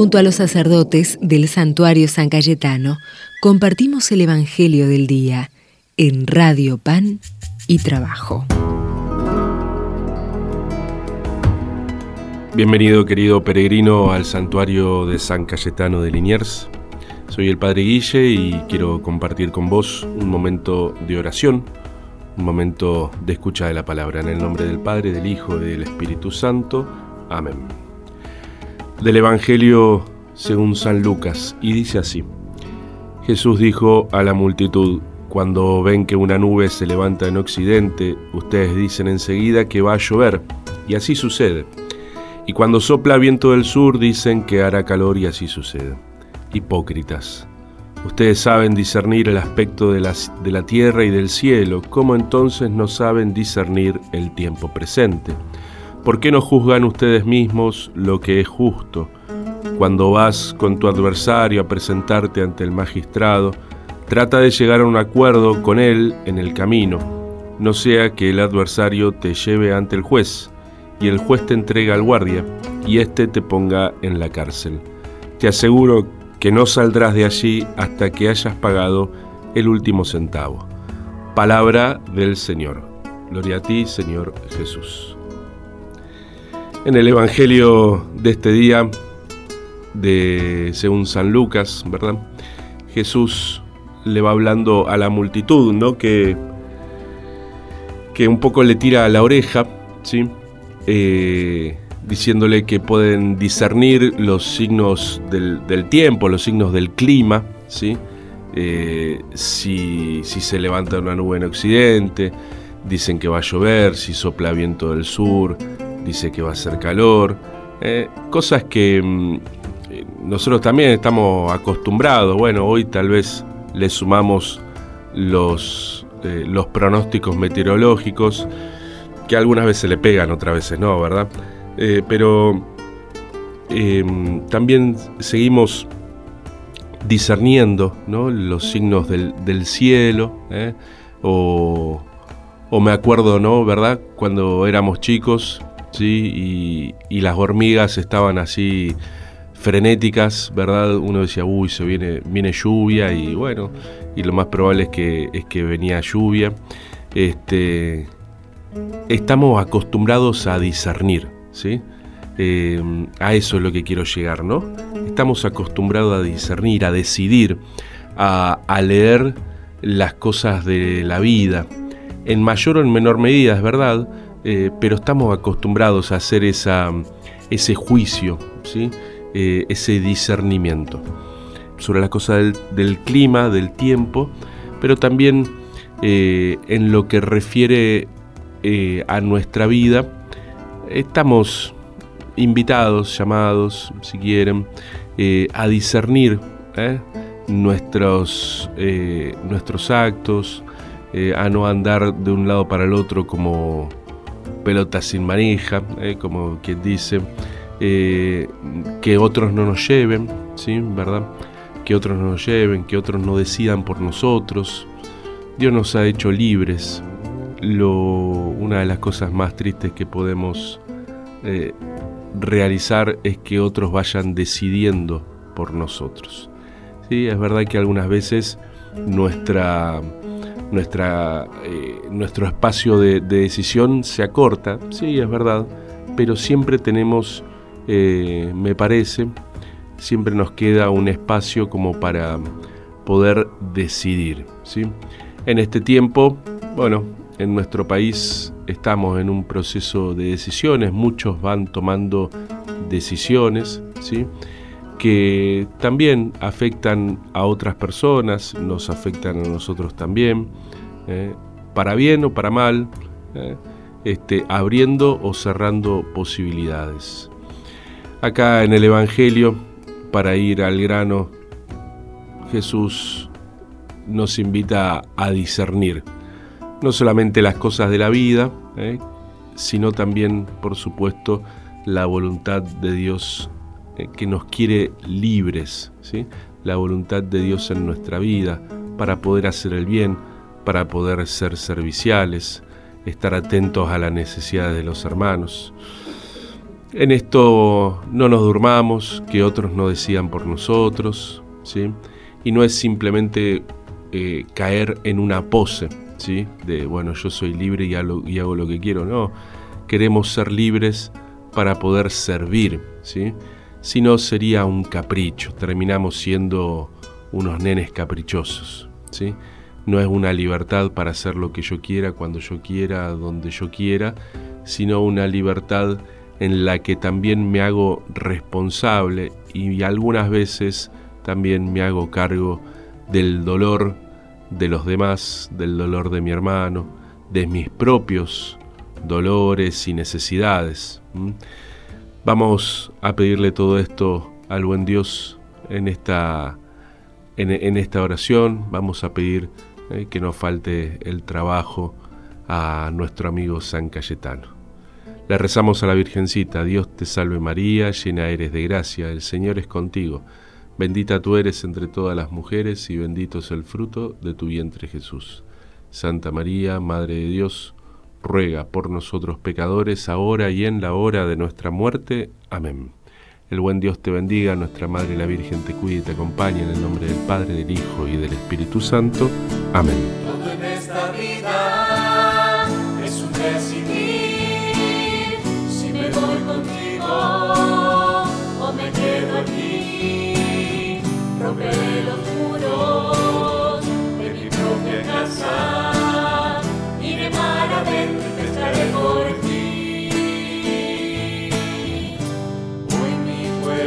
Junto a los sacerdotes del santuario San Cayetano, compartimos el Evangelio del Día en Radio Pan y Trabajo. Bienvenido querido peregrino al santuario de San Cayetano de Liniers. Soy el Padre Guille y quiero compartir con vos un momento de oración, un momento de escucha de la palabra. En el nombre del Padre, del Hijo y del Espíritu Santo. Amén. Del Evangelio según San Lucas, y dice así. Jesús dijo a la multitud, cuando ven que una nube se levanta en occidente, ustedes dicen enseguida que va a llover, y así sucede. Y cuando sopla viento del sur, dicen que hará calor, y así sucede. Hipócritas. Ustedes saben discernir el aspecto de, de la tierra y del cielo, ¿cómo entonces no saben discernir el tiempo presente? ¿Por qué no juzgan ustedes mismos lo que es justo? Cuando vas con tu adversario a presentarte ante el magistrado, trata de llegar a un acuerdo con él en el camino, no sea que el adversario te lleve ante el juez y el juez te entrega al guardia y éste te ponga en la cárcel. Te aseguro que no saldrás de allí hasta que hayas pagado el último centavo. Palabra del Señor. Gloria a ti, Señor Jesús. En el Evangelio de este día, de según San Lucas, ¿verdad? Jesús le va hablando a la multitud, ¿no? Que, que un poco le tira a la oreja, ¿sí? Eh, diciéndole que pueden discernir los signos del, tiempo, los signos del clima, ¿sí? Eh, si, si se levanta una nube en occidente, dicen que va a llover, si sopla viento del sur, dice que va a ser calor, eh, cosas que mm, eh, nosotros también estamos acostumbrados. Bueno, hoy tal vez le sumamos los, eh, los pronósticos meteorológicos, que algunas veces le pegan, otras veces no, ¿verdad? pero también seguimos discerniendo los signos del, del cielo, o, o me acuerdo, ¿no? ¿Verdad? Cuando éramos chicos ¿sí? Y, las hormigas estaban así frenéticas, ¿verdad? Uno decía, uy, se viene, viene lluvia y bueno, y lo más probable es que, es que venía lluvia. Este, estamos acostumbrados a discernir, ¿sí? Eh, a eso es lo que quiero llegar, ¿no? Estamos acostumbrados a discernir, a decidir, a, a leer las cosas de la vida, en mayor o en menor medida, es verdad, eh, pero estamos acostumbrados a hacer esa, ese juicio, ¿sí? Eh, ese discernimiento sobre la cosa del, clima, del tiempo, pero también eh, en lo que refiere a nuestra vida, estamos invitados, llamados, si quieren, a discernir nuestros, nuestros actos, a no andar de un lado para el otro como pelota sin manija, eh, como quien dice, eh, que otros no nos lleven, ¿sí? ¿verdad? Que otros no nos lleven, que otros no decidan por nosotros. Dios nos ha hecho libres. Lo, una de las cosas más tristes que podemos eh, realizar es que otros vayan decidiendo por nosotros. ¿Sí? Es verdad que algunas veces nuestra nuestra, nuestro espacio de, decisión se acorta, sí, es verdad, pero siempre tenemos, eh, me parece, siempre nos queda un espacio como para poder decidir. ¿sí? En este tiempo, bueno, en nuestro país estamos en un proceso de decisiones, muchos van tomando decisiones, ¿sí? que también afectan a otras personas, nos afectan a nosotros también, ¿eh? Para bien o para mal, ¿eh? este, abriendo o cerrando posibilidades. Acá en el Evangelio, para ir al grano, Jesús nos invita a discernir no solamente las cosas de la vida, ¿eh? sino también, por supuesto, la voluntad de Dios eh, que nos quiere libres, ¿sí? la voluntad de Dios en nuestra vida para poder hacer el bien, para poder ser serviciales, estar atentos a las necesidades de los hermanos. En esto no nos durmamos, que otros no decían por nosotros, ¿sí? Y no es simplemente eh, caer en una pose, ¿sí? De, bueno, yo soy libre y hago, y hago lo que quiero, no. Queremos ser libres para poder servir, ¿sí? Si no sería un capricho, terminamos siendo unos nenes caprichosos, ¿sí? No es una libertad para hacer lo que yo quiera, cuando yo quiera, donde yo quiera, sino una libertad en la que también me hago responsable y algunas veces también me hago cargo del dolor de los demás, del dolor de mi hermano, de mis propios dolores y necesidades. Vamos a pedirle todo esto al buen Dios en esta, en, esta oración. Vamos a pedir eh, que no falte el trabajo a nuestro amigo San Cayetano. Le rezamos a la Virgencita, Dios te salve María, llena eres de gracia, el Señor es contigo. Bendita tú eres entre todas las mujeres y bendito es el fruto de tu vientre Jesús. Santa María, Madre de Dios, ruega por nosotros pecadores, ahora y en la hora de nuestra muerte. Amén. El buen Dios te bendiga, nuestra Madre la Virgen te cuide y te acompañe en el nombre del Padre, del Hijo y del Espíritu Santo. Amén.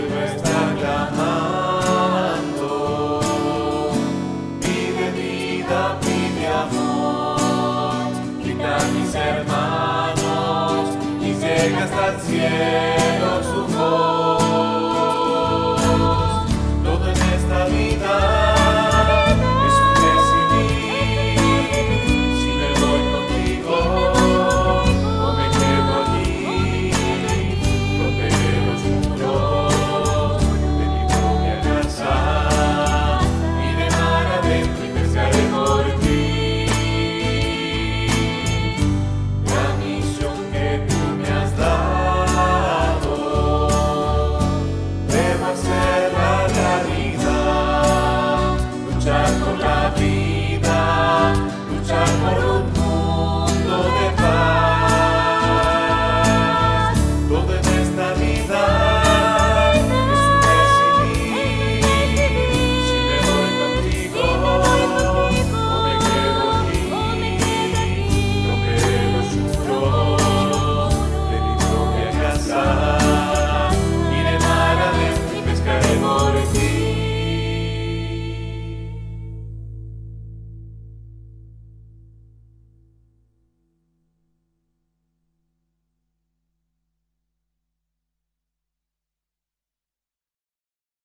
Ti.